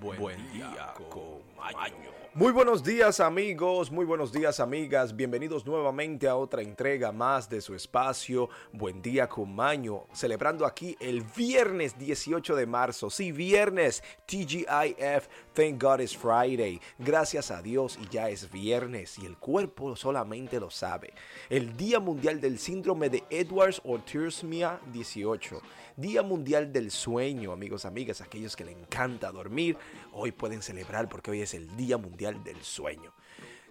Buen, día, con Maño. Muy buenos días amigos, muy buenos días amigas, bienvenidos nuevamente a otra entrega más de su espacio Buen día con Maño, celebrando aquí el viernes 18 de marzo, sí viernes, TGIF, Thank God it's Friday, gracias a Dios y ya es viernes y el cuerpo solamente lo sabe. El Día Mundial del Síndrome de Edwards o Trisomia 18, Día Mundial del Sueño amigos, amigas, aquellos que le encanta dormir, hoy pueden celebrar porque hoy es el Día Mundial del Sueño.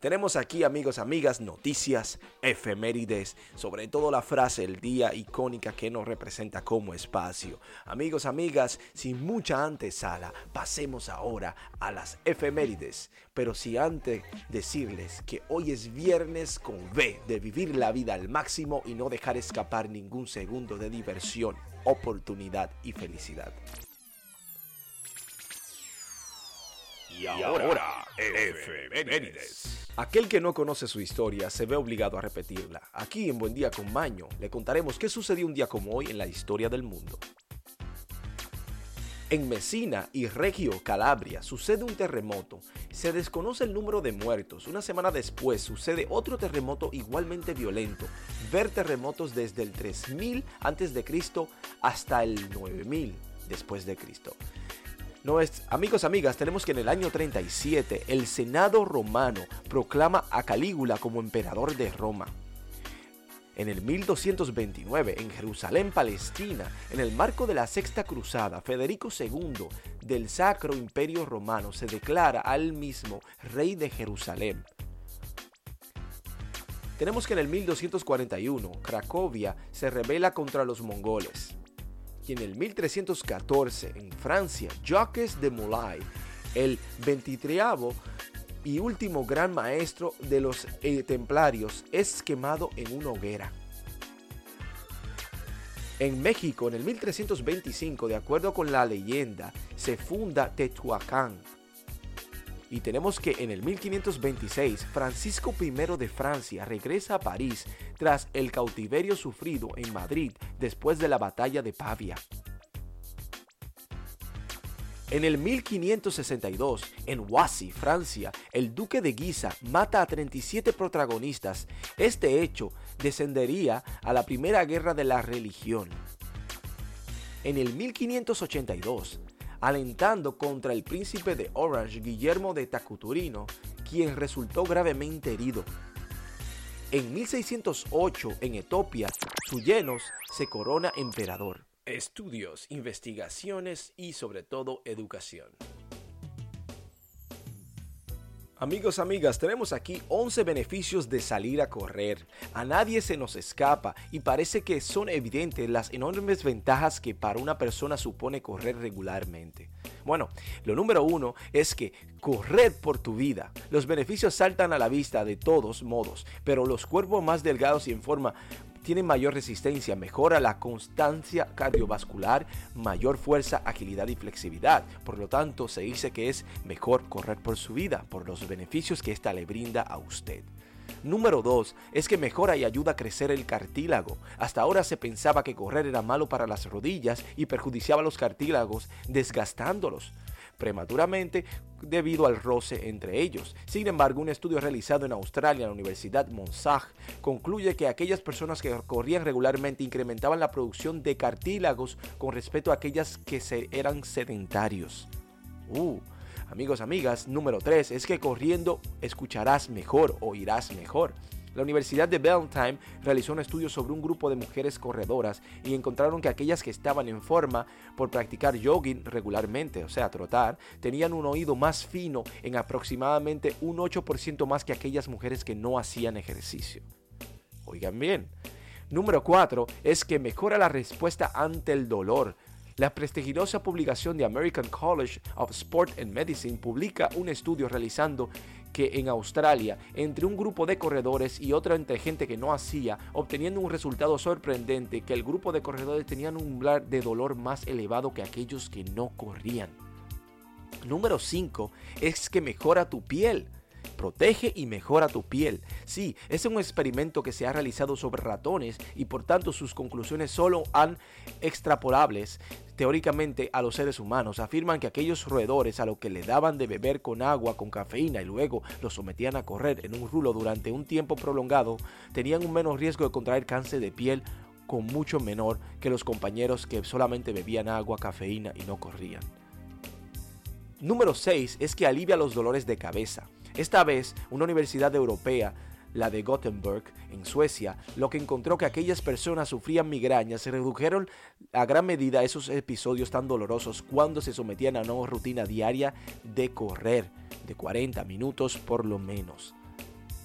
Tenemos aquí, amigos, amigas, noticias, efemérides, sobre todo la frase el día icónica que nos representa como espacio. Amigos, amigas, sin mucha antesala, pasemos ahora a las efemérides. Pero si antes decirles que hoy es viernes con V, de vivir la vida al máximo y no dejar escapar ningún segundo de diversión, oportunidad y felicidad. Y ahora, efemérides. Aquel que no conoce su historia se ve obligado a repetirla. Aquí en Buen Día con Maño le contaremos qué sucedió un día como hoy en la historia del mundo. En Messina y Reggio, Calabria, sucede un terremoto. Se desconoce el número de muertos. Una semana después sucede otro terremoto igualmente violento. Ver terremotos desde el 3000 a.C. hasta el 9000 después de Cristo. No es, amigos, amigas, tenemos que en el año 37 el Senado romano proclama a Calígula como emperador de Roma. En el 1229, en Jerusalén, Palestina, en el marco de la Sexta Cruzada, Federico II del Sacro Imperio Romano se declara al mismo rey de Jerusalén. Tenemos que en el 1241, Cracovia se rebela contra los mongoles y en el 1314 en Francia, Jacques de Molay, el 23 y último gran maestro de los eh, templarios, es quemado en una hoguera. En México, en el 1325, de acuerdo con la leyenda, se funda Tetuacán, y tenemos que en el 1526 Francisco I de Francia regresa a París tras el cautiverio sufrido en Madrid después de la batalla de Pavia. En el 1562, en Wassy, Francia, el duque de Guisa mata a 37 protagonistas. Este hecho descendería a la Primera Guerra de la Religión. En el 1582, alentando contra el príncipe de Orange, Guillermo de Tacuturino, quien resultó gravemente herido. En 1608, en Etiopía, Suyenos se corona emperador. Estudios, investigaciones y sobre todo educación. Amigos, amigas, tenemos aquí 11 beneficios de salir a correr. A nadie se nos escapa y parece que son evidentes las enormes ventajas que para una persona supone correr regularmente. Bueno, lo número uno es que corred por tu vida. Los beneficios saltan a la vista de todos modos, pero los cuerpos más delgados y en forma tiene mayor resistencia, mejora la constancia cardiovascular, mayor fuerza, agilidad y flexibilidad. Por lo tanto, se dice que es mejor correr por su vida, por los beneficios que ésta le brinda a usted. Número 2 es que mejora y ayuda a crecer el cartílago. Hasta ahora se pensaba que correr era malo para las rodillas y perjudiciaba los cartílagos, desgastándolos prematuramente debido al roce entre ellos. Sin embargo, un estudio realizado en Australia en la Universidad Monsag concluye que aquellas personas que corrían regularmente incrementaban la producción de cartílagos con respecto a aquellas que eran sedentarios. Uh, amigos, amigas, número 3 es que corriendo escucharás mejor, oirás mejor. La Universidad de Beltime realizó un estudio sobre un grupo de mujeres corredoras y encontraron que aquellas que estaban en forma por practicar jogging regularmente, o sea, trotar, tenían un oído más fino en aproximadamente un 8% más que aquellas mujeres que no hacían ejercicio. Oigan bien. Número 4 es que mejora la respuesta ante el dolor. La prestigiosa publicación de American College of Sport and Medicine publica un estudio realizando que en Australia, entre un grupo de corredores y otra entre gente que no hacía, obteniendo un resultado sorprendente que el grupo de corredores tenían un umbral de dolor más elevado que aquellos que no corrían. Número 5 es que mejora tu piel. Protege y mejora tu piel. Sí, es un experimento que se ha realizado sobre ratones y por tanto sus conclusiones solo han extrapolables teóricamente a los seres humanos. Afirman que aquellos roedores a los que le daban de beber con agua, con cafeína y luego los sometían a correr en un rulo durante un tiempo prolongado, tenían un menos riesgo de contraer cáncer de piel con mucho menor que los compañeros que solamente bebían agua, cafeína y no corrían. Número 6 es que alivia los dolores de cabeza. Esta vez, una universidad europea, la de Gothenburg, en Suecia, lo que encontró que aquellas personas sufrían migrañas se redujeron a gran medida esos episodios tan dolorosos cuando se sometían a una rutina diaria de correr de 40 minutos por lo menos.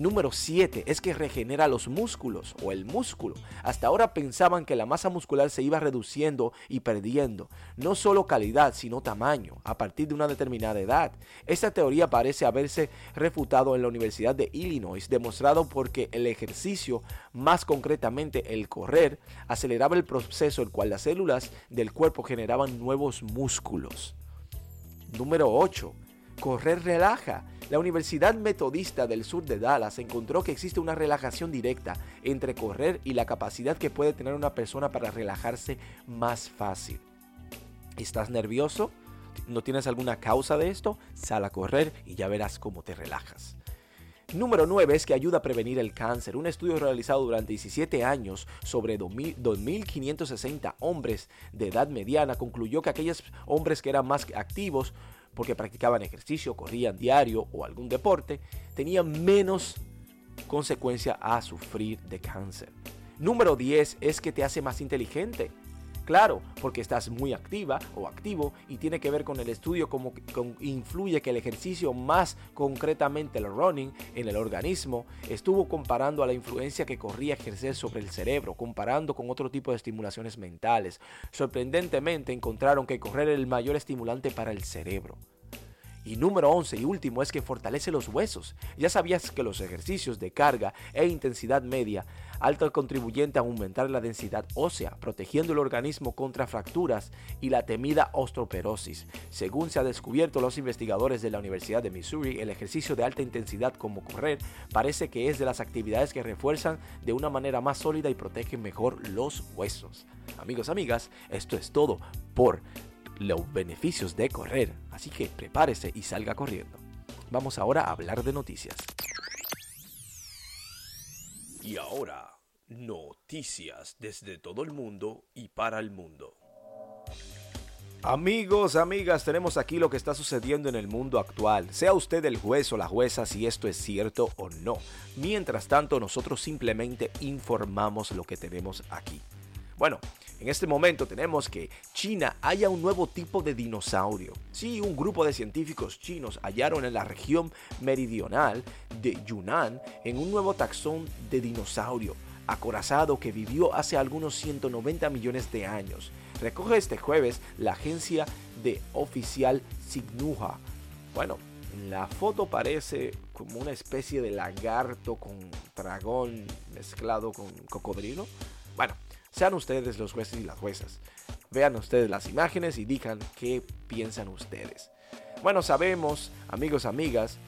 Número 7 es que regenera los músculos o el músculo. Hasta ahora pensaban que la masa muscular se iba reduciendo y perdiendo, no solo calidad, sino tamaño, a partir de una determinada edad. Esta teoría parece haberse refutado en la Universidad de Illinois, demostrado porque el ejercicio, más concretamente el correr, aceleraba el proceso el cual las células del cuerpo generaban nuevos músculos. Número 8. Correr relaja. La Universidad Metodista del Sur de Dallas encontró que existe una relajación directa entre correr y la capacidad que puede tener una persona para relajarse más fácil. ¿Estás nervioso? ¿No tienes alguna causa de esto? Sal a correr y ya verás cómo te relajas. Número 9 es que ayuda a prevenir el cáncer. Un estudio realizado durante 17 años sobre 2.560 hombres de edad mediana concluyó que aquellos hombres que eran más activos porque practicaban ejercicio, corrían diario o algún deporte, tenían menos consecuencia a sufrir de cáncer. Número 10 es que te hace más inteligente. Claro, porque estás muy activa o activo y tiene que ver con el estudio cómo influye que el ejercicio, más concretamente el running en el organismo, estuvo comparando a la influencia que corría ejercer sobre el cerebro, comparando con otro tipo de estimulaciones mentales. Sorprendentemente encontraron que correr era el mayor estimulante para el cerebro. Y número 11 y último es que fortalece los huesos. Ya sabías que los ejercicios de carga e intensidad media alto contribuyente a aumentar la densidad ósea, protegiendo el organismo contra fracturas y la temida osteoporosis. Según se ha descubierto los investigadores de la Universidad de Missouri, el ejercicio de alta intensidad como correr parece que es de las actividades que refuerzan de una manera más sólida y protegen mejor los huesos. Amigos, amigas, esto es todo por los beneficios de correr, así que prepárese y salga corriendo. Vamos ahora a hablar de noticias. Y ahora, noticias desde todo el mundo y para el mundo. Amigos, amigas, tenemos aquí lo que está sucediendo en el mundo actual. Sea usted el juez o la jueza si esto es cierto o no. Mientras tanto, nosotros simplemente informamos lo que tenemos aquí. Bueno, en este momento tenemos que China haya un nuevo tipo de dinosaurio. Sí, un grupo de científicos chinos hallaron en la región meridional de Yunnan en un nuevo taxón de dinosaurio acorazado que vivió hace algunos 190 millones de años. Recoge este jueves la agencia de oficial Signuja. Bueno, la foto parece como una especie de lagarto con dragón mezclado con cocodrilo. Bueno, sean ustedes los jueces y las juezas. Vean ustedes las imágenes y digan qué piensan ustedes. Bueno, sabemos, amigos, amigas,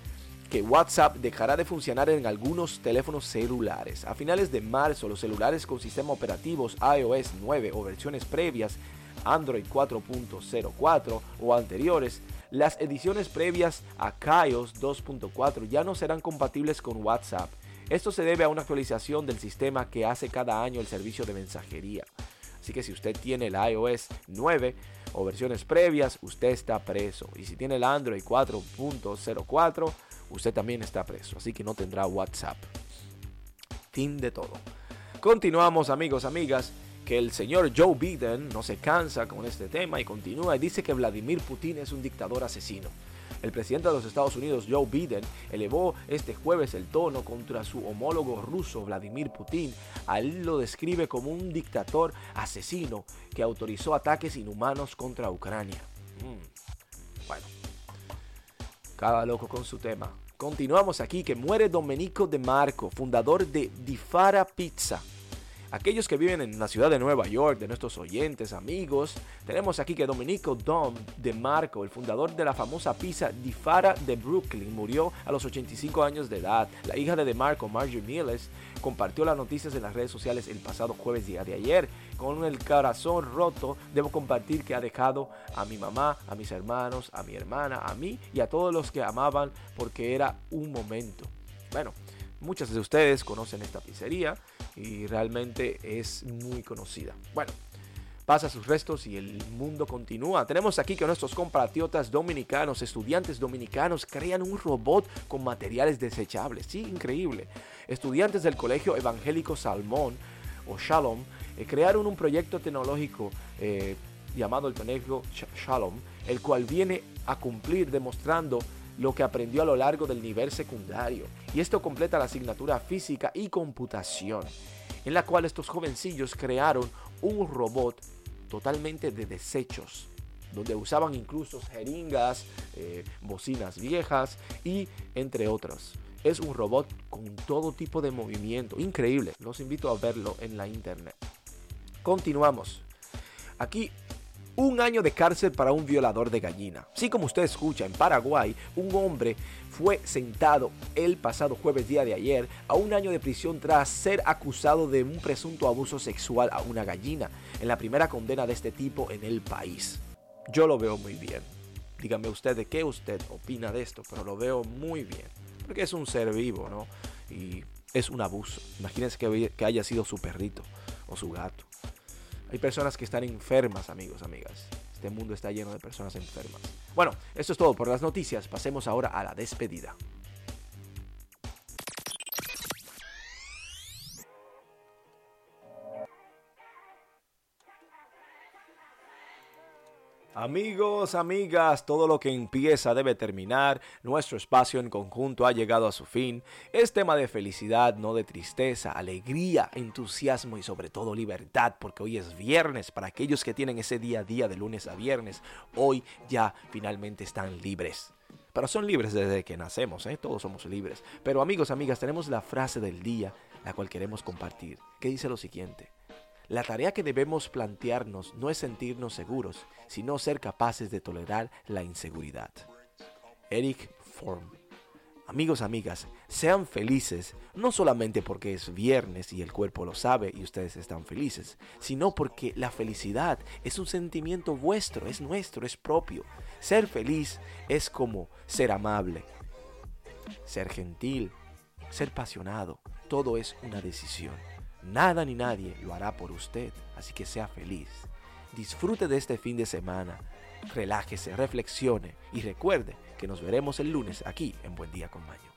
que WhatsApp dejará de funcionar en algunos teléfonos celulares. A finales de marzo, los celulares con sistema operativos iOS 9 o versiones previas, Android 4.04 o anteriores, las ediciones previas a iOS 2.4 ya no serán compatibles con WhatsApp. Esto se debe a una actualización del sistema que hace cada año el servicio de mensajería. Así que si usted tiene el iOS 9 o versiones previas, usted está preso. Y si tiene el Android 4.04, usted también está preso. Así que no tendrá WhatsApp. Fin de todo. Continuamos amigos, amigas, que el señor Joe Biden no se cansa con este tema y continúa y dice que Vladimir Putin es un dictador asesino. El presidente de los Estados Unidos, Joe Biden, elevó este jueves el tono contra su homólogo ruso, Vladimir Putin. A lo describe como un dictador asesino que autorizó ataques inhumanos contra Ucrania. Mm. Bueno, cada loco con su tema. Continuamos aquí que muere Domenico De Marco, fundador de Difara Pizza. Aquellos que viven en la ciudad de Nueva York, de nuestros oyentes, amigos, tenemos aquí que Domenico Dom de Marco, el fundador de la famosa pizza Di Fara de Brooklyn, murió a los 85 años de edad. La hija de DeMarco, Marjorie Miles, compartió las noticias en las redes sociales el pasado jueves día de ayer. Con el corazón roto, debo compartir que ha dejado a mi mamá, a mis hermanos, a mi hermana, a mí y a todos los que amaban porque era un momento. Bueno, muchas de ustedes conocen esta pizzería y realmente es muy conocida. Bueno, pasa sus restos y el mundo continúa. Tenemos aquí que nuestros compatriotas dominicanos, estudiantes dominicanos, crean un robot con materiales desechables. Sí, increíble. Estudiantes del Colegio Evangélico Salmón o Shalom eh, crearon un proyecto tecnológico eh, llamado el Colegio Shalom, el cual viene a cumplir demostrando lo que aprendió a lo largo del nivel secundario. Y esto completa la asignatura física y computación, en la cual estos jovencillos crearon un robot totalmente de desechos, donde usaban incluso jeringas, eh, bocinas viejas y entre otros. Es un robot con todo tipo de movimiento, increíble. Los invito a verlo en la internet. Continuamos. Aquí un año de cárcel para un violador de gallina. Sí, como usted escucha, en Paraguay, un hombre fue sentado el pasado jueves día de ayer a un año de prisión tras ser acusado de un presunto abuso sexual a una gallina, en la primera condena de este tipo en el país. Yo lo veo muy bien. Dígame usted de qué usted opina de esto, pero lo veo muy bien. Porque es un ser vivo, ¿no? Y es un abuso. Imagínense que haya sido su perrito o su gato. Hay personas que están enfermas, amigos, amigas. Este mundo está lleno de personas enfermas. Bueno, esto es todo por las noticias. Pasemos ahora a la despedida. Amigos, amigas, todo lo que empieza debe terminar. Nuestro espacio en conjunto ha llegado a su fin. Es tema de felicidad, no de tristeza, alegría, entusiasmo y sobre todo libertad, porque hoy es viernes. Para aquellos que tienen ese día a día de lunes a viernes, hoy ya finalmente están libres. Pero son libres desde que nacemos, ¿eh? todos somos libres. Pero amigos, amigas, tenemos la frase del día, la cual queremos compartir, que dice lo siguiente. La tarea que debemos plantearnos no es sentirnos seguros, sino ser capaces de tolerar la inseguridad. Eric Form. Amigos, amigas, sean felices, no solamente porque es viernes y el cuerpo lo sabe y ustedes están felices, sino porque la felicidad es un sentimiento vuestro, es nuestro, es propio. Ser feliz es como ser amable, ser gentil, ser apasionado, todo es una decisión. Nada ni nadie lo hará por usted, así que sea feliz. Disfrute de este fin de semana, relájese, reflexione y recuerde que nos veremos el lunes aquí en Buen Día con Maño.